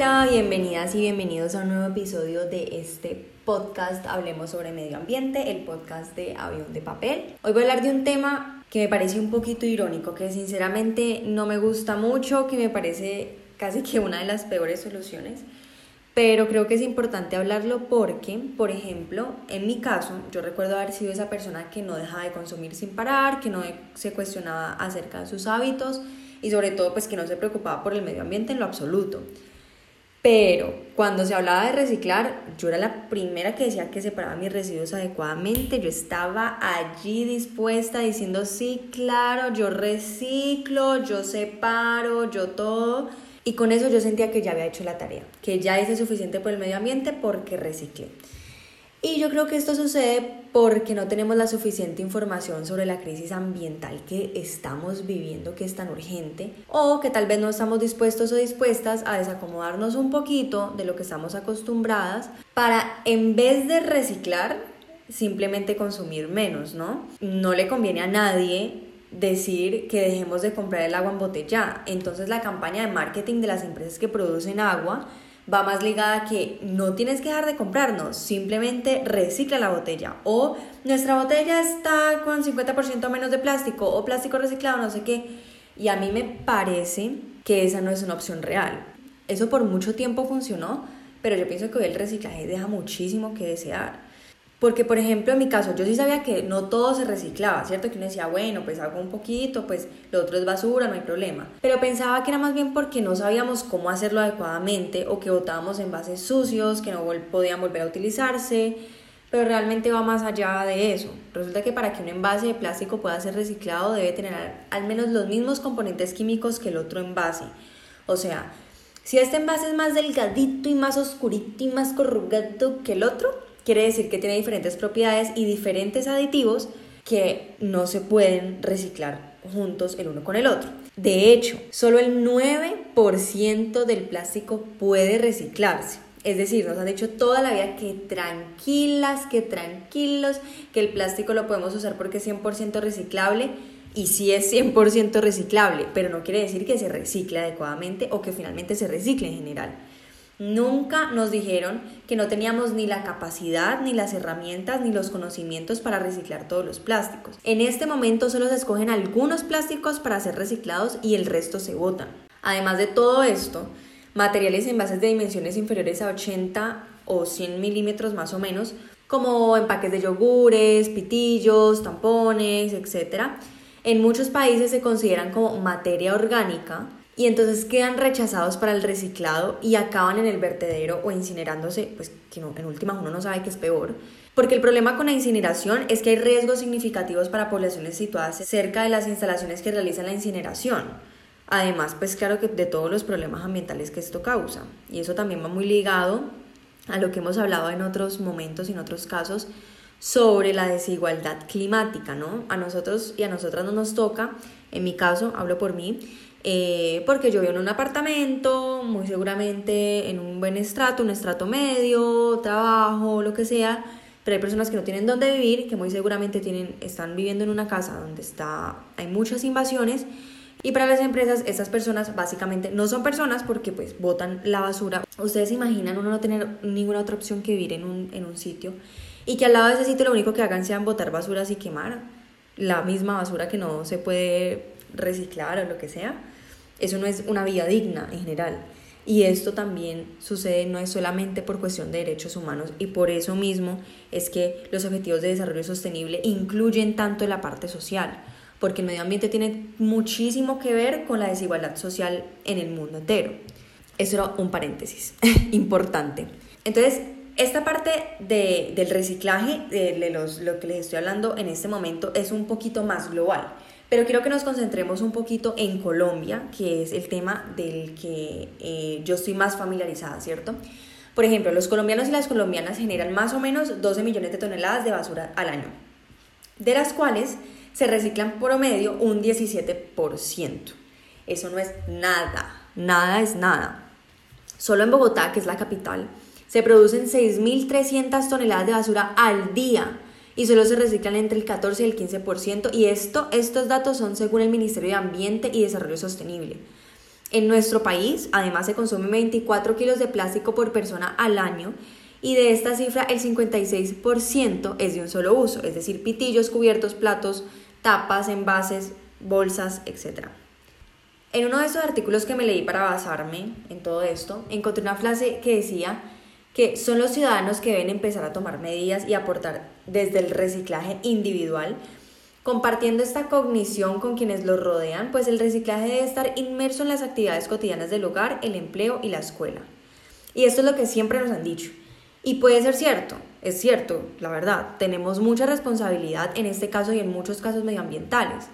Hola, bienvenidas y bienvenidos a un nuevo episodio de este podcast Hablemos sobre Medio Ambiente, el podcast de Avión de Papel. Hoy voy a hablar de un tema que me parece un poquito irónico, que sinceramente no me gusta mucho, que me parece casi que una de las peores soluciones, pero creo que es importante hablarlo porque, por ejemplo, en mi caso, yo recuerdo haber sido esa persona que no dejaba de consumir sin parar, que no se cuestionaba acerca de sus hábitos y sobre todo pues que no se preocupaba por el medio ambiente en lo absoluto. Pero cuando se hablaba de reciclar, yo era la primera que decía que separaba mis residuos adecuadamente. Yo estaba allí dispuesta diciendo, sí, claro, yo reciclo, yo separo, yo todo. Y con eso yo sentía que ya había hecho la tarea, que ya hice suficiente por el medio ambiente porque reciclé. Y yo creo que esto sucede porque no tenemos la suficiente información sobre la crisis ambiental que estamos viviendo, que es tan urgente, o que tal vez no estamos dispuestos o dispuestas a desacomodarnos un poquito de lo que estamos acostumbradas para, en vez de reciclar, simplemente consumir menos, ¿no? No le conviene a nadie decir que dejemos de comprar el agua en botella. Entonces la campaña de marketing de las empresas que producen agua va más ligada que no tienes que dejar de comprarnos, simplemente recicla la botella. O nuestra botella está con 50% menos de plástico o plástico reciclado, no sé qué. Y a mí me parece que esa no es una opción real. Eso por mucho tiempo funcionó, pero yo pienso que hoy el reciclaje deja muchísimo que desear. Porque, por ejemplo, en mi caso, yo sí sabía que no todo se reciclaba, ¿cierto? Que uno decía, bueno, pues hago un poquito, pues lo otro es basura, no hay problema. Pero pensaba que era más bien porque no sabíamos cómo hacerlo adecuadamente o que botábamos envases sucios, que no podían volver a utilizarse. Pero realmente va más allá de eso. Resulta que para que un envase de plástico pueda ser reciclado debe tener al menos los mismos componentes químicos que el otro envase. O sea, si este envase es más delgadito y más oscurito y más corrugado que el otro, quiere decir que tiene diferentes propiedades y diferentes aditivos que no se pueden reciclar juntos el uno con el otro. De hecho, solo el 9% del plástico puede reciclarse. Es decir, nos han dicho toda la vida que tranquilas, que tranquilos, que el plástico lo podemos usar porque es 100% reciclable y sí es 100% reciclable, pero no quiere decir que se recicle adecuadamente o que finalmente se recicle en general. Nunca nos dijeron que no teníamos ni la capacidad, ni las herramientas, ni los conocimientos para reciclar todos los plásticos. En este momento solo se escogen algunos plásticos para ser reciclados y el resto se botan. Además de todo esto, materiales en envases de dimensiones inferiores a 80 o 100 milímetros más o menos, como empaques de yogures, pitillos, tampones, etc., en muchos países se consideran como materia orgánica y entonces quedan rechazados para el reciclado y acaban en el vertedero o incinerándose, pues que en última uno no sabe qué es peor. Porque el problema con la incineración es que hay riesgos significativos para poblaciones situadas cerca de las instalaciones que realizan la incineración. Además, pues claro que de todos los problemas ambientales que esto causa. Y eso también va muy ligado a lo que hemos hablado en otros momentos y en otros casos sobre la desigualdad climática, ¿no? A nosotros y a nosotras no nos toca, en mi caso, hablo por mí, eh, porque yo vivo en un apartamento, muy seguramente en un buen estrato, un estrato medio, trabajo, lo que sea, pero hay personas que no tienen dónde vivir, que muy seguramente tienen, están viviendo en una casa donde está, hay muchas invasiones. Y para las empresas, estas personas básicamente no son personas porque pues botan la basura. Ustedes se imaginan uno no tener ninguna otra opción que vivir en un, en un sitio y que al lado de ese sitio lo único que hagan sean botar basuras y quemar la misma basura que no se puede reciclar o lo que sea, eso no es una vida digna en general. Y esto también sucede no es solamente por cuestión de derechos humanos y por eso mismo es que los objetivos de desarrollo sostenible incluyen tanto la parte social, porque el medio ambiente tiene muchísimo que ver con la desigualdad social en el mundo entero. Eso era un paréntesis importante. Entonces, esta parte de, del reciclaje, de, los, lo que les estoy hablando en este momento, es un poquito más global. Pero quiero que nos concentremos un poquito en Colombia, que es el tema del que eh, yo estoy más familiarizada, ¿cierto? Por ejemplo, los colombianos y las colombianas generan más o menos 12 millones de toneladas de basura al año. de las cuales se reciclan promedio un 17%. Eso no es nada, nada es nada. Solo en Bogotá, que es la capital, se producen 6.300 toneladas de basura al día y solo se reciclan entre el 14 y el 15%. Y esto, estos datos son según el Ministerio de Ambiente y Desarrollo Sostenible. En nuestro país, además, se consumen 24 kilos de plástico por persona al año y de esta cifra el 56% es de un solo uso, es decir, pitillos, cubiertos, platos, tapas, envases, bolsas, etc. En uno de esos artículos que me leí para basarme en todo esto, encontré una frase que decía que son los ciudadanos que deben empezar a tomar medidas y aportar desde el reciclaje individual, compartiendo esta cognición con quienes los rodean, pues el reciclaje debe estar inmerso en las actividades cotidianas del hogar, el empleo y la escuela. Y esto es lo que siempre nos han dicho. Y puede ser cierto, es cierto, la verdad, tenemos mucha responsabilidad en este caso y en muchos casos medioambientales.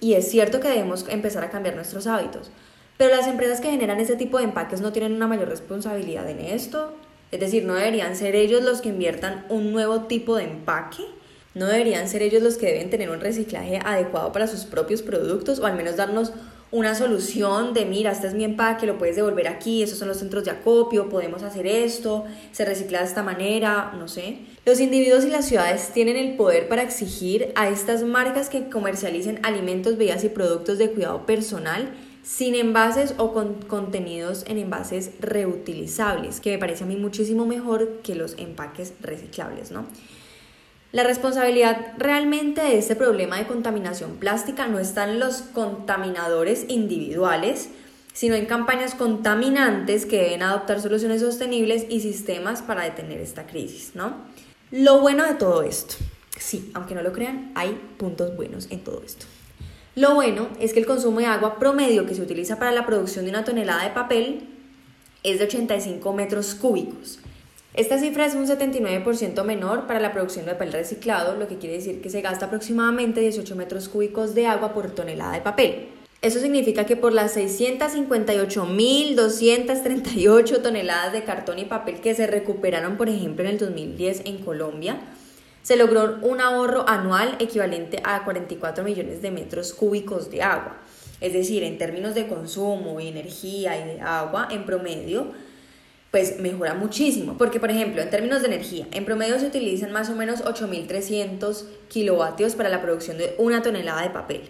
Y es cierto que debemos empezar a cambiar nuestros hábitos. Pero las empresas que generan este tipo de empaques no tienen una mayor responsabilidad en esto. Es decir, no deberían ser ellos los que inviertan un nuevo tipo de empaque. No deberían ser ellos los que deben tener un reciclaje adecuado para sus propios productos o al menos darnos una solución de, mira, este es mi empaque, lo puedes devolver aquí, esos son los centros de acopio, podemos hacer esto, se recicla de esta manera, no sé. Los individuos y las ciudades tienen el poder para exigir a estas marcas que comercialicen alimentos, bebidas y productos de cuidado personal sin envases o con contenidos en envases reutilizables, que me parece a mí muchísimo mejor que los empaques reciclables, ¿no? La responsabilidad realmente de este problema de contaminación plástica no está en los contaminadores individuales, sino en campañas contaminantes que deben adoptar soluciones sostenibles y sistemas para detener esta crisis, ¿no? Lo bueno de todo esto, sí, aunque no lo crean, hay puntos buenos en todo esto. Lo bueno es que el consumo de agua promedio que se utiliza para la producción de una tonelada de papel es de 85 metros cúbicos. Esta cifra es un 79% menor para la producción de papel reciclado, lo que quiere decir que se gasta aproximadamente 18 metros cúbicos de agua por tonelada de papel. Eso significa que por las 658.238 toneladas de cartón y papel que se recuperaron, por ejemplo, en el 2010 en Colombia, se logró un ahorro anual equivalente a 44 millones de metros cúbicos de agua. Es decir, en términos de consumo y energía y de agua, en promedio, pues mejora muchísimo. Porque, por ejemplo, en términos de energía, en promedio se utilizan más o menos 8.300 kilovatios para la producción de una tonelada de papel.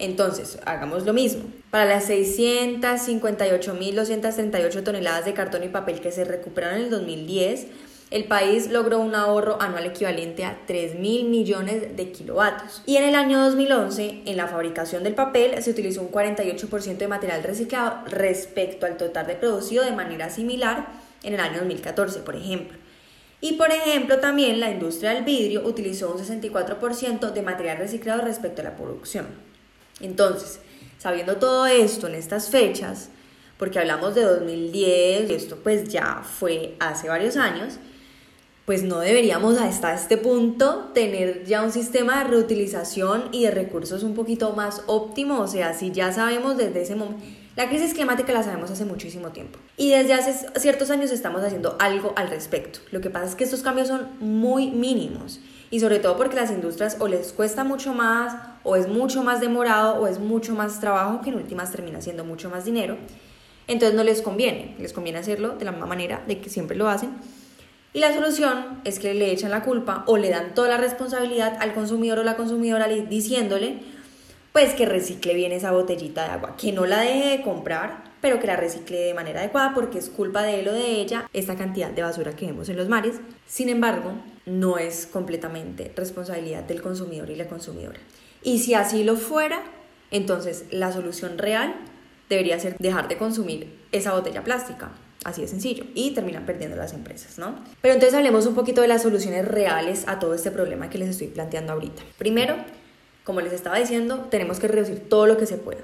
Entonces, hagamos lo mismo. Para las 658.238 toneladas de cartón y papel que se recuperaron en el 2010, el país logró un ahorro anual equivalente a 3 mil millones de kilovatios. Y en el año 2011, en la fabricación del papel, se utilizó un 48% de material reciclado respecto al total de producido de manera similar en el año 2014, por ejemplo. Y por ejemplo, también la industria del vidrio utilizó un 64% de material reciclado respecto a la producción. Entonces, sabiendo todo esto en estas fechas, porque hablamos de 2010, esto pues ya fue hace varios años, pues no deberíamos hasta este punto tener ya un sistema de reutilización y de recursos un poquito más óptimo, o sea, si ya sabemos desde ese momento, la crisis climática la sabemos hace muchísimo tiempo. Y desde hace ciertos años estamos haciendo algo al respecto. Lo que pasa es que estos cambios son muy mínimos. Y sobre todo porque las industrias o les cuesta mucho más o es mucho más demorado o es mucho más trabajo que en últimas termina siendo mucho más dinero. Entonces no les conviene, les conviene hacerlo de la misma manera de que siempre lo hacen y la solución es que le echan la culpa o le dan toda la responsabilidad al consumidor o la consumidora diciéndole pues que recicle bien esa botellita de agua, que no la deje de comprar, pero que la recicle de manera adecuada porque es culpa de él o de ella esta cantidad de basura que vemos en los mares. Sin embargo, no es completamente responsabilidad del consumidor y la consumidora. Y si así lo fuera, entonces la solución real debería ser dejar de consumir esa botella plástica Así de sencillo. Y terminan perdiendo las empresas, ¿no? Pero entonces hablemos un poquito de las soluciones reales a todo este problema que les estoy planteando ahorita. Primero, como les estaba diciendo, tenemos que reducir todo lo que se pueda.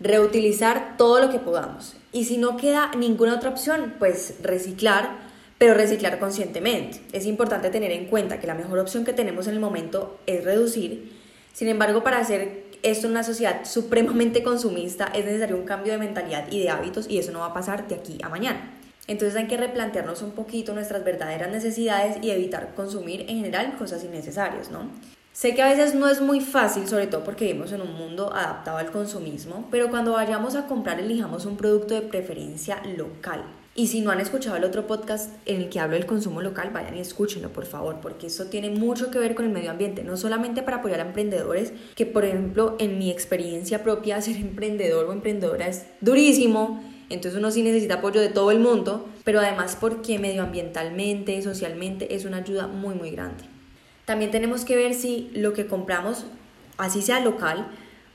Reutilizar todo lo que podamos. Y si no queda ninguna otra opción, pues reciclar, pero reciclar conscientemente. Es importante tener en cuenta que la mejor opción que tenemos en el momento es reducir. Sin embargo, para hacer en una sociedad supremamente consumista es necesario un cambio de mentalidad y de hábitos y eso no va a pasar de aquí a mañana. Entonces hay que replantearnos un poquito nuestras verdaderas necesidades y evitar consumir en general cosas innecesarias, ¿no? Sé que a veces no es muy fácil, sobre todo porque vivimos en un mundo adaptado al consumismo, pero cuando vayamos a comprar elijamos un producto de preferencia local. Y si no han escuchado el otro podcast en el que hablo del consumo local, vayan y escúchenlo, por favor, porque eso tiene mucho que ver con el medio ambiente, no solamente para apoyar a emprendedores, que por ejemplo en mi experiencia propia ser emprendedor o emprendedora es durísimo, entonces uno sí necesita apoyo de todo el mundo, pero además porque medioambientalmente, socialmente es una ayuda muy muy grande. También tenemos que ver si lo que compramos, así sea local,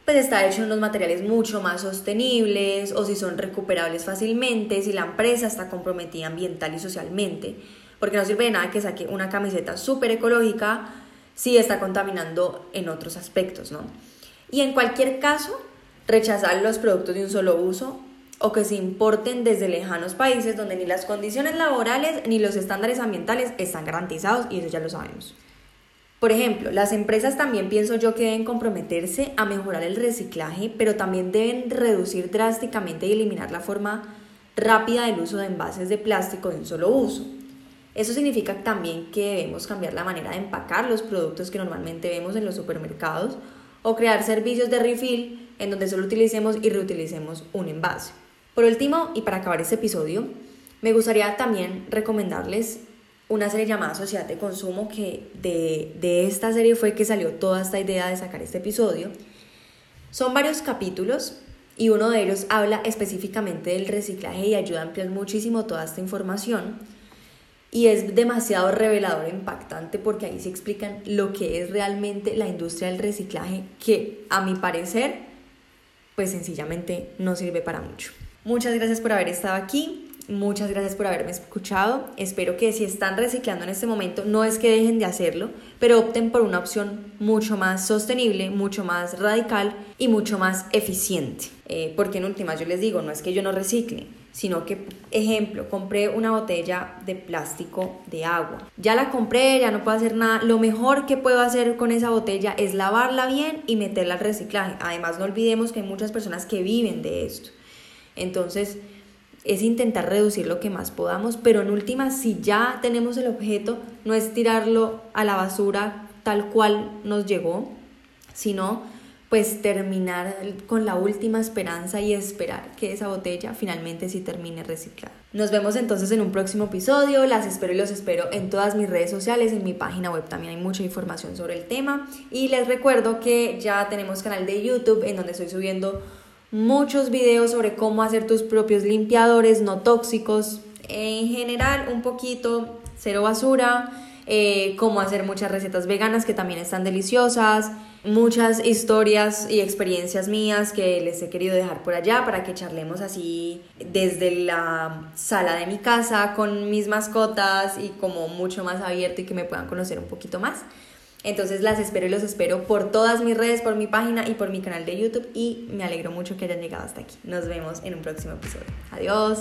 pues está hecho en unos materiales mucho más sostenibles o si son recuperables fácilmente, si la empresa está comprometida ambiental y socialmente. Porque no sirve de nada que saque una camiseta súper ecológica si está contaminando en otros aspectos, ¿no? Y en cualquier caso, rechazar los productos de un solo uso o que se importen desde lejanos países donde ni las condiciones laborales ni los estándares ambientales están garantizados y eso ya lo sabemos. Por ejemplo, las empresas también pienso yo que deben comprometerse a mejorar el reciclaje, pero también deben reducir drásticamente y eliminar la forma rápida del uso de envases de plástico de un solo uso. Eso significa también que debemos cambiar la manera de empacar los productos que normalmente vemos en los supermercados o crear servicios de refill en donde solo utilicemos y reutilicemos un envase. Por último, y para acabar este episodio, me gustaría también recomendarles una serie llamada Sociedad de Consumo, que de, de, esta serie fue que salió toda esta idea de sacar este episodio. Son varios capítulos y uno de ellos habla específicamente del reciclaje y ayuda a ampliar muchísimo toda esta información. Y es demasiado revelador e impactante porque ahí se explican lo que es realmente la industria del reciclaje, que a mi parecer, pues sencillamente no sirve para mucho. Muchas gracias por haber estado aquí. Muchas gracias por haberme escuchado. Espero que si están reciclando en este momento, no es que dejen de hacerlo, pero opten por una opción mucho más sostenible, mucho más radical y mucho más eficiente. Eh, porque en últimas yo les digo, no es que yo no recicle, sino que, ejemplo, compré una botella de plástico de agua. Ya la compré, ya no puedo hacer nada. Lo mejor que puedo hacer con esa botella es lavarla bien y meterla al reciclaje. Además, no olvidemos que hay muchas personas que viven de esto. Entonces, es intentar reducir lo que más podamos, pero en última, si ya tenemos el objeto, no es tirarlo a la basura tal cual nos llegó, sino pues terminar con la última esperanza y esperar que esa botella finalmente sí termine reciclada. Nos vemos entonces en un próximo episodio, las espero y los espero en todas mis redes sociales, en mi página web también hay mucha información sobre el tema y les recuerdo que ya tenemos canal de YouTube en donde estoy subiendo muchos videos sobre cómo hacer tus propios limpiadores no tóxicos. En general, un poquito, cero basura, eh, cómo hacer muchas recetas veganas que también están deliciosas, muchas historias y experiencias mías que les he querido dejar por allá para que charlemos así desde la sala de mi casa con mis mascotas y como mucho más abierto y que me puedan conocer un poquito más. Entonces las espero y los espero por todas mis redes, por mi página y por mi canal de YouTube y me alegro mucho que hayan llegado hasta aquí. Nos vemos en un próximo episodio. Adiós.